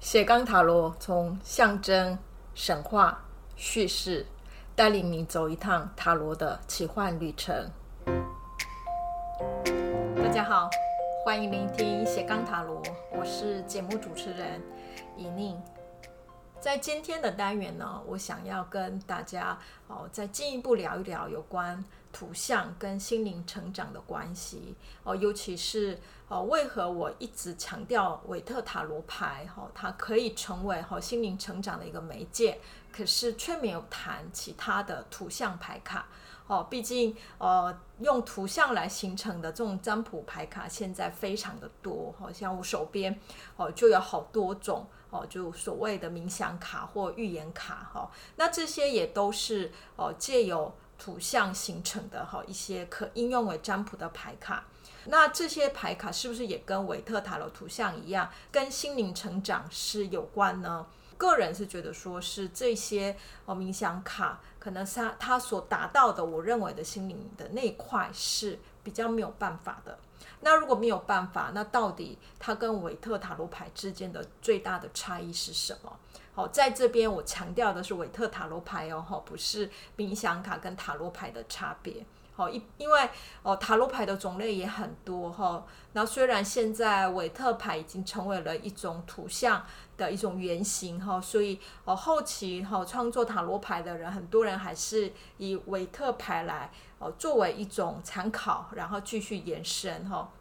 斜杠塔罗从象征、神话、叙事，带领你走一趟塔罗的奇幻旅程。大家好，欢迎聆听斜杠塔罗，我是节目主持人怡宁。在今天的单元呢，我想要跟大家哦，再进一步聊一聊有关图像跟心灵成长的关系。哦，尤其是哦，为何我一直强调韦特塔罗牌哈，它可以成为哈心灵成长的一个媒介，可是却没有谈其他的图像牌卡。哦，毕竟呃，用图像来形成的这种占卜牌卡现在非常的多，好像我手边哦就有好多种哦，就所谓的冥想卡或预言卡哈，那这些也都是哦借由图像形成的哈一些可应用为占卜的牌卡，那这些牌卡是不是也跟韦特塔罗图像一样，跟心灵成长是有关呢？个人是觉得说是这些哦冥想卡，可能它它所达到的，我认为的心灵的那一块是比较没有办法的。那如果没有办法，那到底它跟韦特塔罗牌之间的最大的差异是什么？好，在这边我强调的是韦特塔罗牌哦，哈，不是冥想卡跟塔罗牌的差别。好，因因为哦，塔罗牌的种类也很多哈。那虽然现在韦特牌已经成为了一种图像的一种原型哈，所以哦，后期哈创作塔罗牌的人，很多人还是以韦特牌来哦作为一种参考，然后继续延伸哈。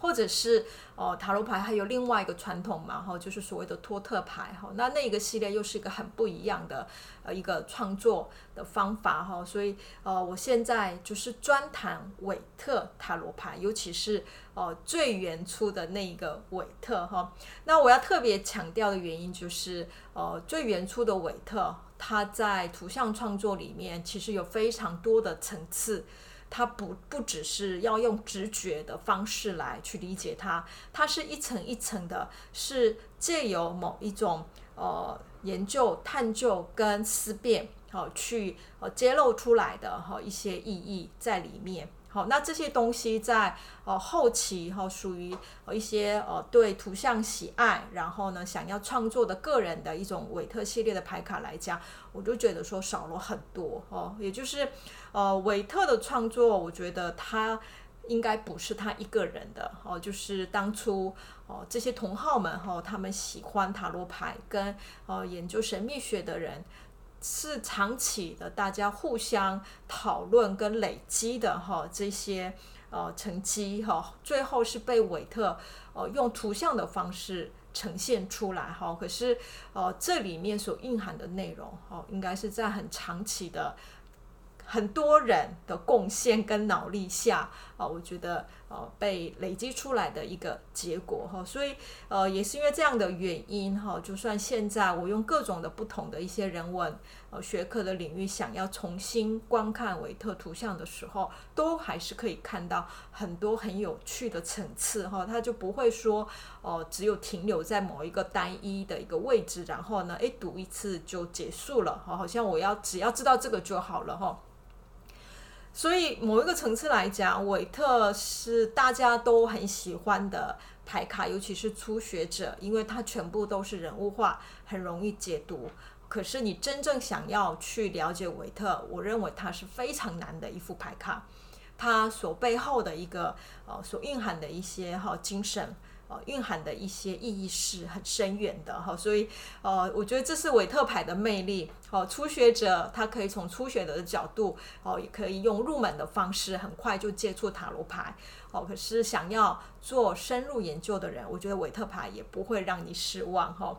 或者是哦，塔罗牌还有另外一个传统嘛，哈，就是所谓的托特牌，哈，那那个系列又是一个很不一样的呃一个创作的方法，哈，所以呃，我现在就是专谈韦特塔罗牌，尤其是哦最原初的那一个韦特，哈，那我要特别强调的原因就是，呃，最原初的韦特，它在图像创作里面其实有非常多的层次。它不不只是要用直觉的方式来去理解它，它是一层一层的，是借由某一种呃研究、探究跟思辨，好、去呃揭露出来的哈、一些意义在里面。好，那这些东西在呃后期哈，属于一些呃对图像喜爱，然后呢想要创作的个人的一种韦特系列的牌卡来讲，我就觉得说少了很多哦。也就是呃韦特的创作，我觉得他应该不是他一个人的哦，就是当初哦这些同好们哈，他们喜欢塔罗牌跟哦研究神秘学的人。是长期的，大家互相讨论跟累积的哈，这些呃成绩哈，最后是被韦特呃用图像的方式呈现出来哈。可是呃这里面所蕴含的内容哈，应该是在很长期的。很多人的贡献跟脑力下，啊，我觉得呃被累积出来的一个结果哈，所以呃也是因为这样的原因哈，就算现在我用各种的不同的一些人文呃学科的领域，想要重新观看维特图像的时候，都还是可以看到很多很有趣的层次哈，它就不会说哦只有停留在某一个单一的一个位置，然后呢，诶读一次就结束了哈，好像我要只要知道这个就好了哈。所以某一个层次来讲，韦特是大家都很喜欢的牌卡，尤其是初学者，因为它全部都是人物化，很容易解读。可是你真正想要去了解韦特，我认为它是非常难的一副牌卡，它所背后的一个呃所蕴含的一些哈精神。呃，蕴含的一些意义是很深远的哈，所以呃，我觉得这是韦特牌的魅力。哦，初学者他可以从初学者的角度，哦，也可以用入门的方式，很快就接触塔罗牌。哦，可是想要做深入研究的人，我觉得韦特牌也不会让你失望哈。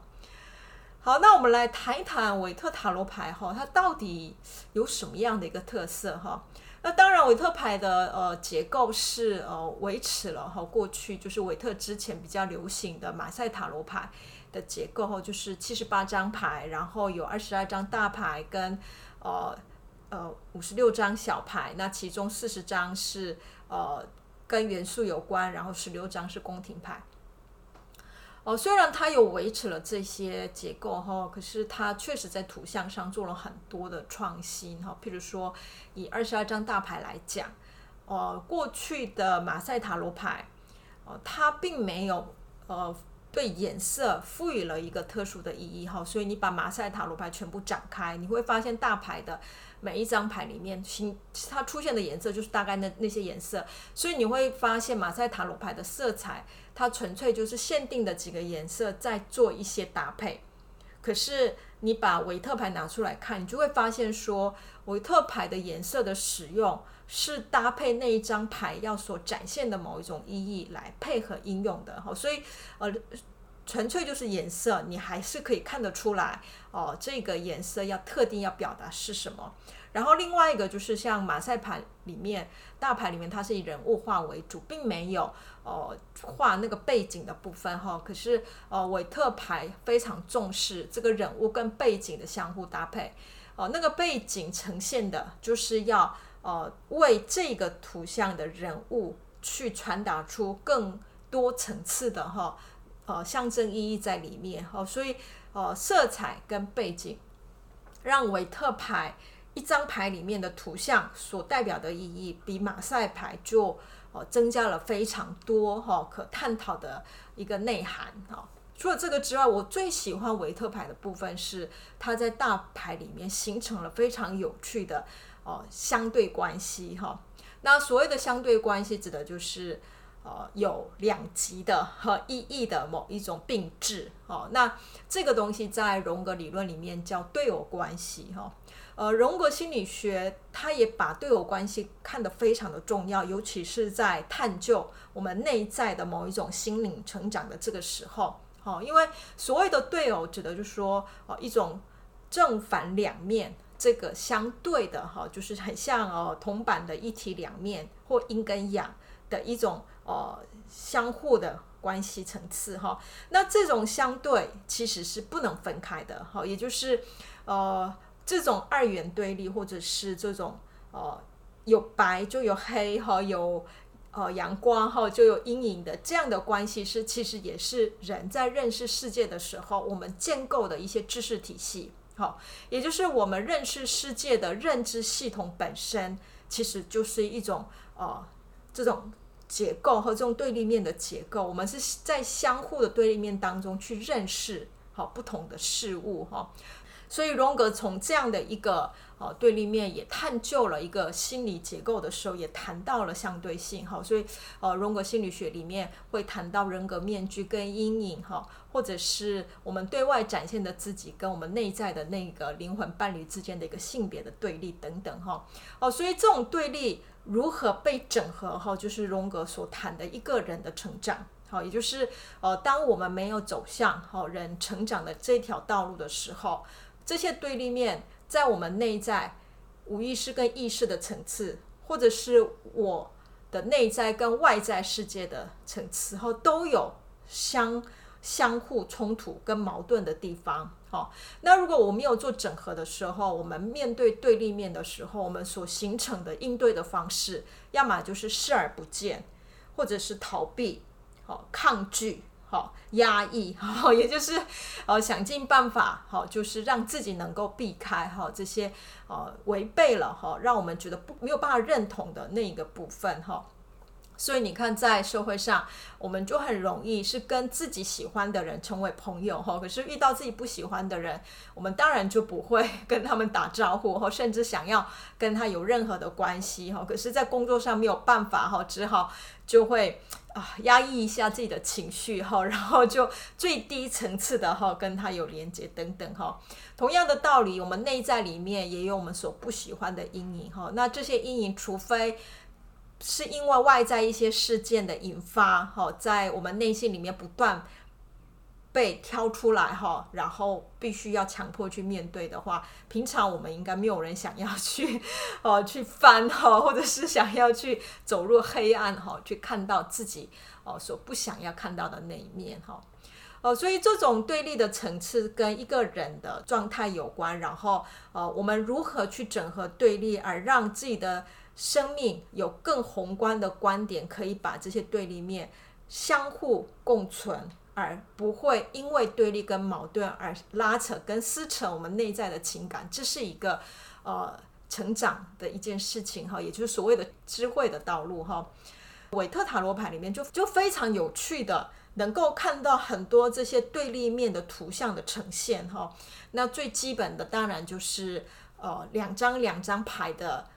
好，那我们来谈一谈韦特塔罗牌哈，它到底有什么样的一个特色哈？那当然，韦特牌的呃结构是呃维持了哈过去就是韦特之前比较流行的马赛塔罗牌的结构哈，就是七十八张牌，然后有二十二张大牌跟呃呃五十六张小牌，那其中四十张是呃跟元素有关，然后十六张是宫廷牌。哦，虽然它有维持了这些结构哈，可是它确实在图像上做了很多的创新哈。譬如说，以二十二张大牌来讲，呃，过去的马赛塔罗牌，呃，它并没有呃对颜色赋予了一个特殊的意义哈，所以你把马赛塔罗牌全部展开，你会发现大牌的每一张牌里面，它出现的颜色就是大概那那些颜色，所以你会发现马赛塔罗牌的色彩，它纯粹就是限定的几个颜色在做一些搭配。可是你把维特牌拿出来看，你就会发现说，维特牌的颜色的使用是搭配那一张牌要所展现的某一种意义来配合应用的哈，所以呃，纯粹就是颜色，你还是可以看得出来哦，这个颜色要特定要表达是什么。然后另外一个就是像马赛牌里面，大牌里面它是以人物画为主，并没有哦画那个背景的部分哈。可是哦，韦特牌非常重视这个人物跟背景的相互搭配哦，那个背景呈现的就是要呃为这个图像的人物去传达出更多层次的哈呃象征意义在里面哈。所以呃色彩跟背景让韦特牌。一张牌里面的图像所代表的意义，比马赛牌就呃增加了非常多哈可探讨的一个内涵哈。除了这个之外，我最喜欢维特牌的部分是它在大牌里面形成了非常有趣的哦相对关系哈。那所谓的相对关系，指的就是呃有两极的和意义的某一种并置哦。那这个东西在荣格理论里面叫对偶关系哈。呃，荣格心理学，他也把对偶关系看得非常的重要，尤其是在探究我们内在的某一种心灵成长的这个时候，好，因为所谓的对偶，指的就是说，哦，一种正反两面，这个相对的，哈，就是很像哦铜板的一体两面或阴跟阳的一种呃相互的关系层次，哈，那这种相对其实是不能分开的，哈，也就是呃。这种二元对立，或者是这种呃有白就有黑哈，有呃阳光哈就有阴影的这样的关系，是其实也是人在认识世界的时候，我们建构的一些知识体系，好，也就是我们认识世界的认知系统本身，其实就是一种呃这种结构和这种对立面的结构，我们是在相互的对立面当中去认识好不同的事物哈。所以荣格从这样的一个哦对立面也探究了一个心理结构的时候，也谈到了相对性哈。所以呃荣格心理学里面会谈到人格面具跟阴影哈，或者是我们对外展现的自己跟我们内在的那个灵魂伴侣之间的一个性别的对立等等哈。哦，所以这种对立如何被整合哈，就是荣格所谈的一个人的成长。好，也就是呃当我们没有走向好人成长的这条道路的时候。这些对立面在我们内在无意识跟意识的层次，或者是我的内在跟外在世界的层次，后都有相相互冲突跟矛盾的地方。好，那如果我没有做整合的时候，我们面对对立面的时候，我们所形成的应对的方式，要么就是视而不见，或者是逃避，好，抗拒。好，压抑，好，也就是呃，想尽办法，好，就是让自己能够避开哈这些呃违背了哈，让我们觉得不没有办法认同的那一个部分哈。所以你看，在社会上，我们就很容易是跟自己喜欢的人成为朋友哈，可是遇到自己不喜欢的人，我们当然就不会跟他们打招呼哈，甚至想要跟他有任何的关系 哈。可是，在工作上没有办法哈，只好就会啊压抑一下自己的情绪哈，然后就最低层次的哈跟他有连接等等哈。同样的道理，我们内在里面也有我们所不喜欢的阴影哈。那这些阴影，除非是因为外在一些事件的引发，哈，在我们内心里面不断被挑出来，哈，然后必须要强迫去面对的话，平常我们应该没有人想要去，呃，去翻，哈，或者是想要去走入黑暗，哈，去看到自己，哦，所不想要看到的那一面，哈，哦，所以这种对立的层次跟一个人的状态有关，然后，呃，我们如何去整合对立，而让自己的生命有更宏观的观点，可以把这些对立面相互共存，而不会因为对立跟矛盾而拉扯跟撕扯我们内在的情感。这是一个呃成长的一件事情哈，也就是所谓的智慧的道路哈。韦特塔罗牌里面就就非常有趣的能够看到很多这些对立面的图像的呈现哈。那最基本的当然就是呃两张两张牌的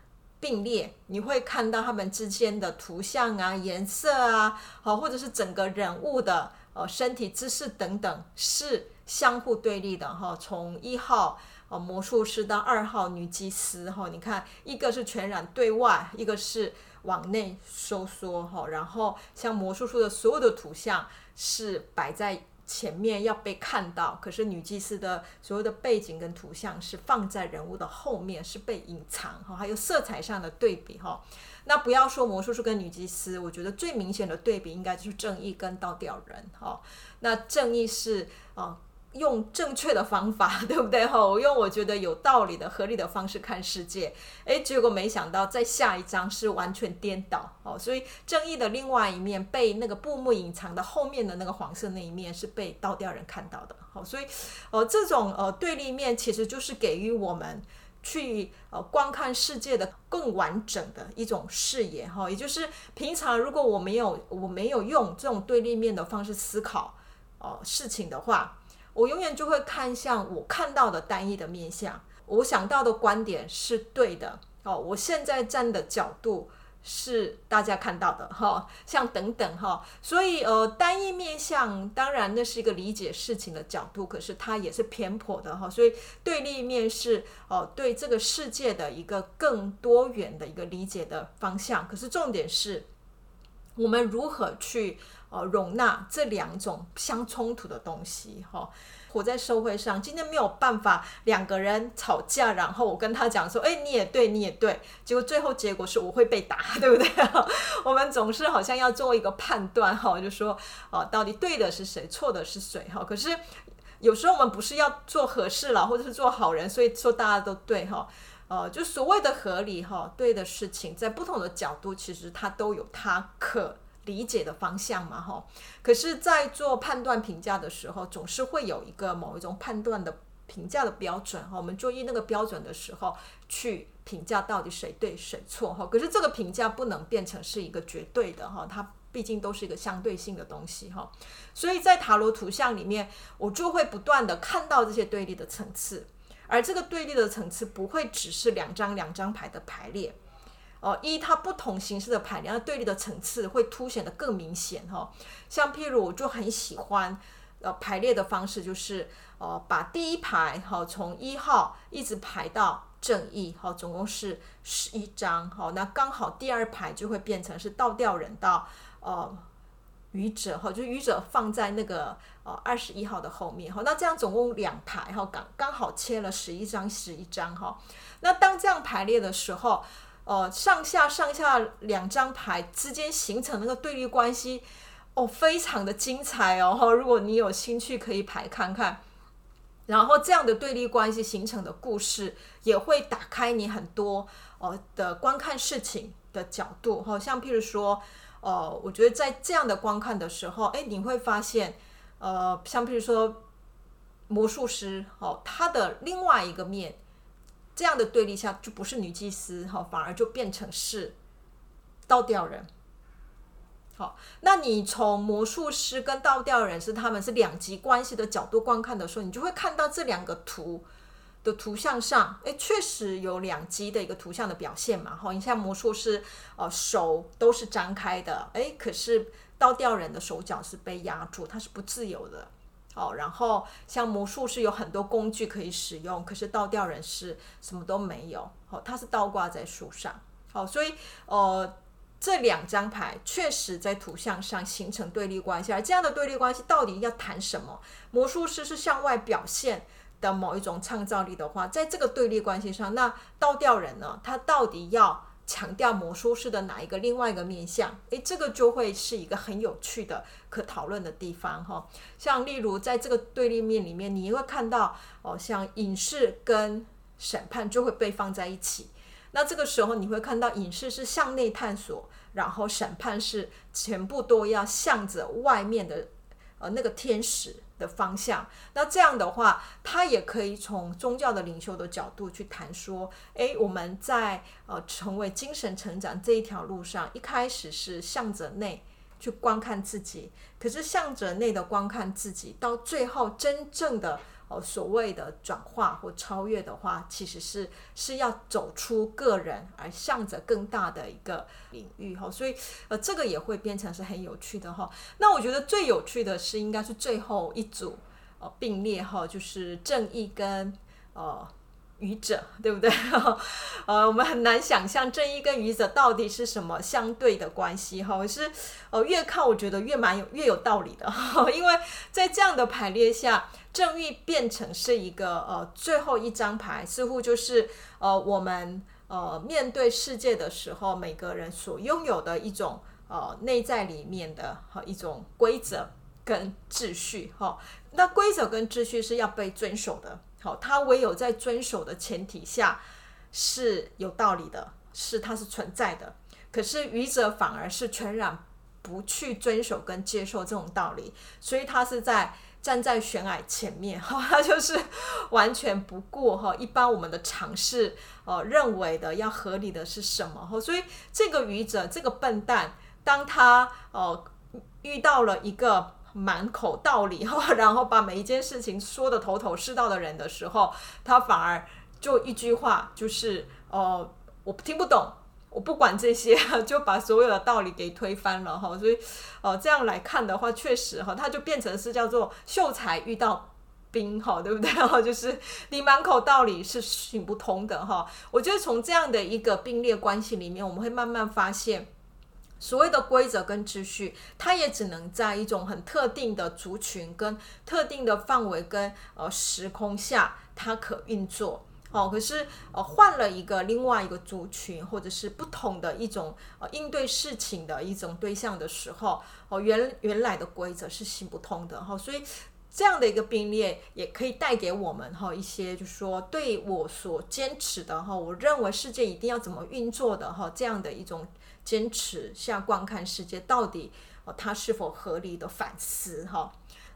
并列，你会看到他们之间的图像啊、颜色啊，好或者是整个人物的呃身体姿势等等是相互对立的哈。从一号呃魔术师到二号女祭司哈，你看一个是全然对外，一个是往内收缩哈。然后像魔术师的所有的图像是摆在。前面要被看到，可是女祭司的所有的背景跟图像是放在人物的后面，是被隐藏哈，还有色彩上的对比哈。那不要说魔术师跟女祭司，我觉得最明显的对比应该就是正义跟倒吊人哈。那正义是啊。用正确的方法，对不对？哈，我用我觉得有道理的、合理的方式看世界，诶，结果没想到在下一章是完全颠倒哦。所以正义的另外一面被那个布幕隐藏的后面的那个黄色那一面是被倒吊人看到的。好，所以呃，这种呃对立面其实就是给予我们去呃观看世界的更完整的一种视野哈。也就是平常如果我没有我没有用这种对立面的方式思考哦、事情的话。我永远就会看向我看到的单一的面相，我想到的观点是对的哦。我现在站的角度是大家看到的哈，像等等哈。所以呃，单一面相当然那是一个理解事情的角度，可是它也是偏颇的哈。所以对立面是哦，对这个世界的一个更多元的一个理解的方向。可是重点是，我们如何去？呃，容纳这两种相冲突的东西，哈，活在社会上，今天没有办法两个人吵架，然后我跟他讲说，哎，你也对，你也对，结果最后结果是我会被打，对不对？我们总是好像要做一个判断，哈，就说，哦，到底对的是谁，错的是谁，哈。可是有时候我们不是要做和事佬，或者是做好人，所以说大家都对，哈，呃，就所谓的合理，哈，对的事情，在不同的角度，其实它都有它可。理解的方向嘛，哈，可是，在做判断评价的时候，总是会有一个某一种判断的评价的标准，哈，我们注意那个标准的时候，去评价到底谁对谁错，哈，可是这个评价不能变成是一个绝对的，哈，它毕竟都是一个相对性的东西，哈，所以在塔罗图像里面，我就会不断的看到这些对立的层次，而这个对立的层次不会只是两张两张牌的排列。哦，依它不同形式的排列，对立的层次会凸显得更明显哈。像譬如，我就很喜欢呃排列的方式，就是呃把第一排哈从一号一直排到正义哈，总共是十一张哈。那刚好第二排就会变成是倒吊人到呃愚者哈，就愚者放在那个呃二十一号的后面哈。那这样总共两排哈，刚刚好切了十一张十一张哈。那当这样排列的时候。哦，上下上下两张牌之间形成那个对立关系，哦，非常的精彩哦！如果你有兴趣，可以排看看。然后这样的对立关系形成的故事，也会打开你很多哦的观看事情的角度。哈，像譬如说，哦，我觉得在这样的观看的时候，哎，你会发现，呃，像譬如说魔术师，哦，他的另外一个面。这样的对立下，就不是女祭司哈，反而就变成是倒吊人。好，那你从魔术师跟倒吊人是他们是两极关系的角度观看的时候，你就会看到这两个图的图像上，哎，确实有两极的一个图像的表现嘛。哈，你像魔术师，呃，手都是张开的，哎，可是倒吊人的手脚是被压住，它是不自由的。哦，然后像魔术是有很多工具可以使用，可是倒吊人是什么都没有。哦，他是倒挂在树上。哦，所以呃，这两张牌确实在图像上形成对立关系。而这样的对立关系到底要谈什么？魔术师是向外表现的某一种创造力的话，在这个对立关系上，那倒吊人呢？他到底要？强调魔术师的哪一个另外一个面向？诶，这个就会是一个很有趣的可讨论的地方哈。像例如在这个对立面里面，你会看到哦，像隐士跟审判就会被放在一起。那这个时候你会看到隐士是向内探索，然后审判是全部都要向着外面的呃那个天使的方向，那这样的话，他也可以从宗教的领袖的角度去谈说，诶，我们在呃成为精神成长这一条路上，一开始是向着内去观看自己，可是向着内的观看自己，到最后真正的所谓的转化或超越的话，其实是是要走出个人，而向着更大的一个领域哈。所以呃，这个也会变成是很有趣的哈。那我觉得最有趣的是应该是最后一组呃并列哈，就是正义跟呃。愚者，对不对？呃，我们很难想象正义跟愚者到底是什么相对的关系哈。是，呃，越看我觉得越蛮有越有道理的，因为在这样的排列下，正义变成是一个呃最后一张牌，似乎就是呃我们呃面对世界的时候，每个人所拥有的一种呃内在里面的和一种规则跟秩序哈。那规则跟秩序是要被遵守的。好，它唯有在遵守的前提下是有道理的，是它是存在的。可是愚者反而是全然不去遵守跟接受这种道理，所以他是在站在悬崖前面，哈，他就是完全不顾哈一般我们的常识，呃，认为的要合理的是什么？哈，所以这个愚者，这个笨蛋，当他呃遇到了一个。满口道理哈，然后把每一件事情说的头头是道的人的时候，他反而就一句话，就是呃，我听不懂，我不管这些，就把所有的道理给推翻了哈。所以，呃，这样来看的话，确实哈，它就变成是叫做秀才遇到兵哈，对不对哈？就是你满口道理是行不通的哈。我觉得从这样的一个并列关系里面，我们会慢慢发现。所谓的规则跟秩序，它也只能在一种很特定的族群跟特定的范围跟呃时空下，它可运作。哦，可是呃换了一个另外一个族群，或者是不同的一种呃应对事情的一种对象的时候，哦原原来的规则是行不通的哈。所以这样的一个并列也可以带给我们哈一些，就是说对我所坚持的哈，我认为世界一定要怎么运作的哈这样的一种。坚持下观看世界到底，呃，它是否合理的反思哈，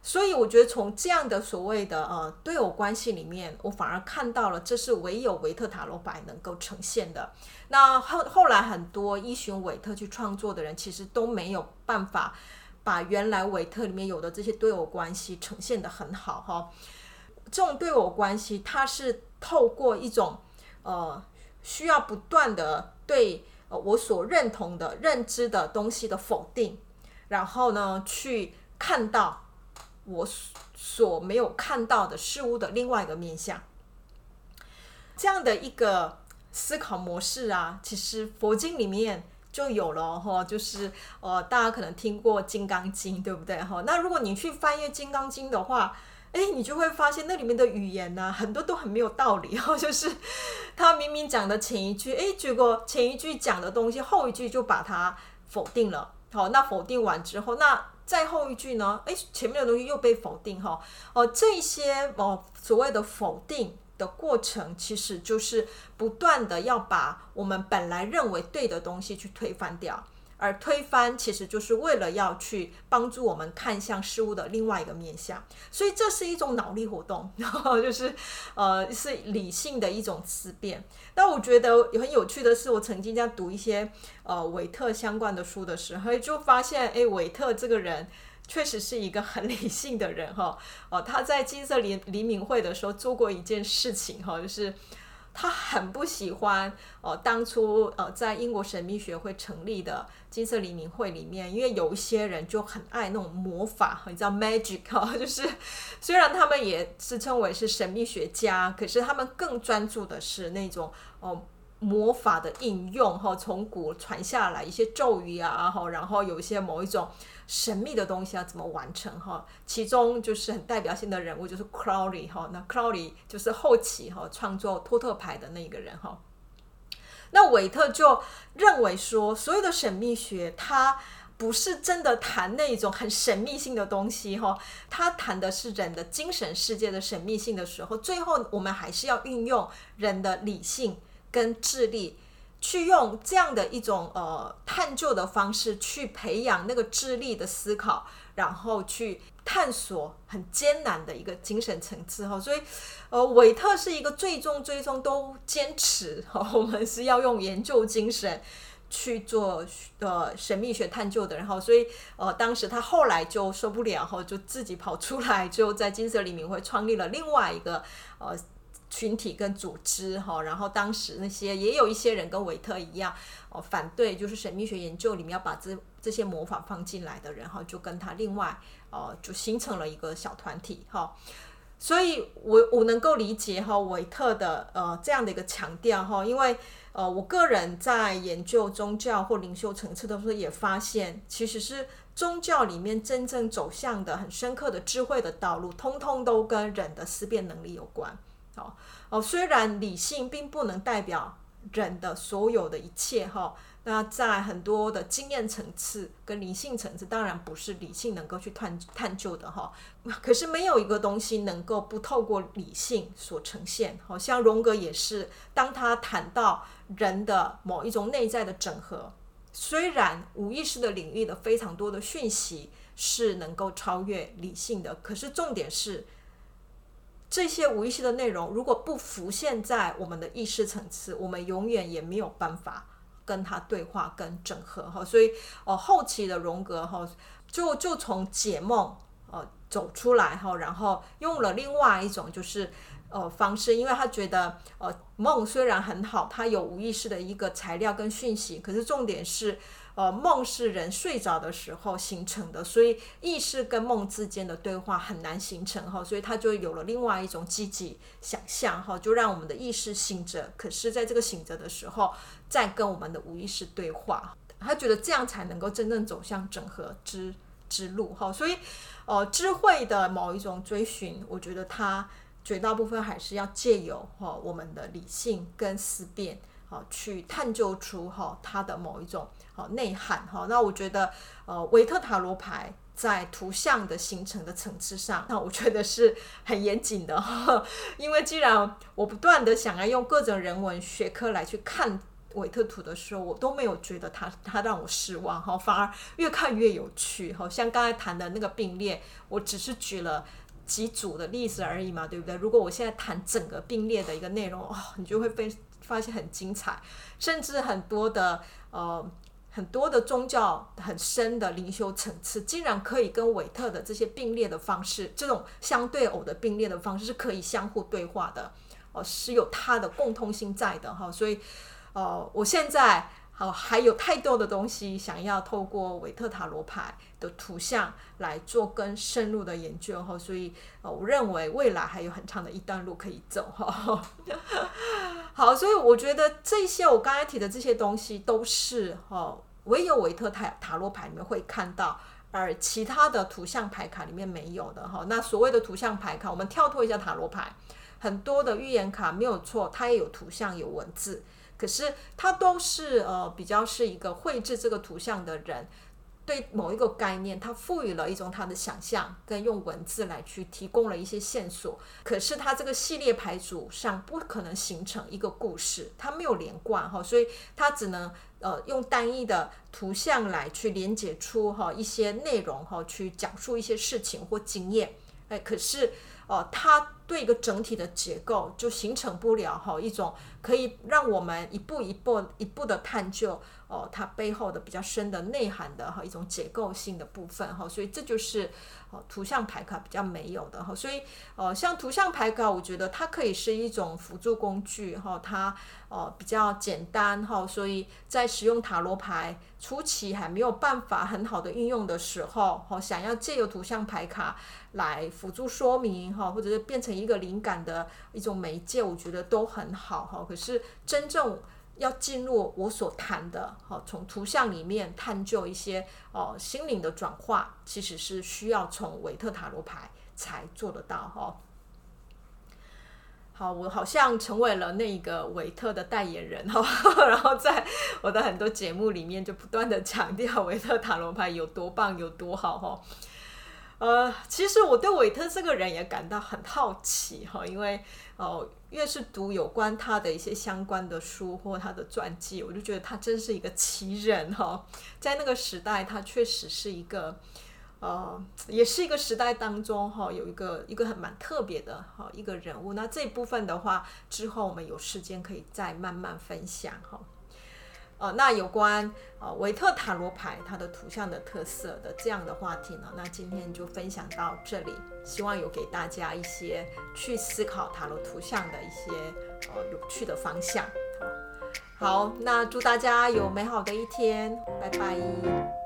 所以我觉得从这样的所谓的呃对偶关系里面，我反而看到了这是唯有维特塔罗牌能够呈现的。那后后来很多依循维特去创作的人，其实都没有办法把原来维特里面有的这些对偶关系呈现得很好哈。这种对偶关系，它是透过一种呃需要不断的对。我所认同的、认知的东西的否定，然后呢，去看到我所没有看到的事物的另外一个面向，这样的一个思考模式啊，其实佛经里面就有了哈，就是呃，大家可能听过《金刚经》，对不对哈？那如果你去翻阅《金刚经》的话，哎，你就会发现那里面的语言呢、很多都很没有道理哈，就是他明明讲的前一句，哎，结果前一句讲的东西，后一句就把它否定了。好，那否定完之后，那再后一句呢？诶，前面的东西又被否定哈。哦，这些哦所谓的否定的过程，其实就是不断的要把我们本来认为对的东西去推翻掉。而推翻其实就是为了要去帮助我们看向事物的另外一个面向，所以这是一种脑力活动，然后就是呃是理性的一种思辨。但我觉得也很有趣的是，我曾经在读一些呃韦特相关的书的时候，就发现哎，韦特这个人确实是一个很理性的人哈。哦，他在金色黎黎明会的时候做过一件事情哈，就是。他很不喜欢哦，当初呃，在英国神秘学会成立的金色黎明会里面，因为有一些人就很爱那种魔法，你知道 magic 哈，就是虽然他们也自称为是神秘学家，可是他们更专注的是那种哦。魔法的应用哈，从古传下来一些咒语啊哈，然后有一些某一种神秘的东西要怎么完成哈？其中就是很代表性的人物就是 Crowley 哈，那 Crowley 就是后期哈创作托特牌的那个人哈。那韦特就认为说，所有的神秘学它不是真的谈那种很神秘性的东西哈，它谈的是人的精神世界的神秘性的时候，最后我们还是要运用人的理性。跟智力去用这样的一种呃探究的方式去培养那个智力的思考，然后去探索很艰难的一个精神层次哈。所以呃，韦特是一个最终最终都坚持哈，我们是要用研究精神去做呃神秘学探究的，然后所以呃当时他后来就受不了，后就自己跑出来，就在金色黎明会创立了另外一个呃群体跟组织哈，然后当时那些也有一些人跟维特一样哦反对，就是神秘学研究里面要把这这些魔法放进来的人哈，就跟他另外哦就形成了一个小团体哈。所以我，我能够理解哈维特的呃这样的一个强调哈，因为呃我个人在研究宗教或灵修层次的时候，也发现其实是宗教里面真正走向的很深刻的智慧的道路，通通都跟人的思辨能力有关。哦哦，虽然理性并不能代表人的所有的一切哈。那在很多的经验层次跟理性层次，当然不是理性能够去探探究的哈。可是没有一个东西能够不透过理性所呈现。好像荣格也是，当他谈到人的某一种内在的整合，虽然无意识的领域的非常多的讯息是能够超越理性的，可是重点是这些无意识的内容如果不浮现在我们的意识层次，我们永远也没有办法。跟他对话跟整合哈，所以哦后期的荣格哈就就从解梦呃走出来哈，然后用了另外一种就是呃方式，因为他觉得呃梦虽然很好，它有无意识的一个材料跟讯息，可是重点是。呃，梦是人睡着的时候形成的，所以意识跟梦之间的对话很难形成哈，所以他就有了另外一种积极想象哈，就让我们的意识醒着，可是在这个醒着的时候，再跟我们的无意识对话，他觉得这样才能够真正走向整合之之路哈，所以呃，智慧的某一种追寻，我觉得它绝大部分还是要借由哈我们的理性跟思辨。好，去探究出哈它的某一种好内涵哈。那我觉得呃，维特塔罗牌在图像的形成的层次上，那我觉得是很严谨的哈。因为既然我不断的想要用各种人文学科来去看维特图的时候，我都没有觉得它它让我失望哈，反而越看越有趣哈。像刚才谈的那个并列，我只是举了几组的例子而已嘛，对不对？如果我现在谈整个并列的一个内容，哦，你就会被。发现很精彩，甚至很多的呃很多的宗教很深的灵修层次，竟然可以跟韦特的这些并列的方式，这种相对偶的并列的方式是可以相互对话的，哦、是有它的共通性在的哈，所以呃我现在。好，还有太多的东西想要透过韦特塔罗牌的图像来做更深入的研究哈，所以呃，我认为未来还有很长的一段路可以走哈。好，所以我觉得这些我刚才提的这些东西都是哈，唯有维特塔塔罗牌里面会看到，而其他的图像牌卡里面没有的哈。那所谓的图像牌卡，我们跳脱一下塔罗牌，很多的预言卡没有错，它也有图像有文字。可是它都是呃比较是一个绘制这个图像的人，对某一个概念，他赋予了一种他的想象，跟用文字来去提供了一些线索。可是它这个系列牌组上不可能形成一个故事，它没有连贯哈，所以它只能呃用单一的图像来去连接出哈一些内容哈，去讲述一些事情或经验。哎，可是哦，它对一个整体的结构就形成不了哈一种。可以让我们一步一步一步的探究哦，它背后的比较深的内涵的哈一种结构性的部分哈，所以这就是哦图像牌卡比较没有的哈，所以哦像图像牌卡，我觉得它可以是一种辅助工具哈，它哦比较简单哈，所以在使用塔罗牌初期还没有办法很好的运用的时候哈，想要借由图像牌卡来辅助说明哈，或者是变成一个灵感的一种媒介，我觉得都很好哈。可是真正要进入我所谈的，好，从图像里面探究一些哦心灵的转化，其实是需要从韦特塔罗牌才做得到哈。好，我好像成为了那个韦特的代言人哈，然后在我的很多节目里面就不断的强调韦特塔罗牌有多棒，有多好哈。呃，其实我对韦特这个人也感到很好奇哈，因为哦。越是读有关他的一些相关的书或他的传记，我就觉得他真是一个奇人哈。在那个时代，他确实是一个，呃，也是一个时代当中哈，有一个一个很蛮特别的哈一个人物。那这部分的话，之后我们有时间可以再慢慢分享哈。呃，那有关呃维特塔罗牌它的图像的特色的这样的话题呢，那今天就分享到这里，希望有给大家一些去思考塔罗图像的一些呃有趣的方向。好，那祝大家有美好的一天，拜拜。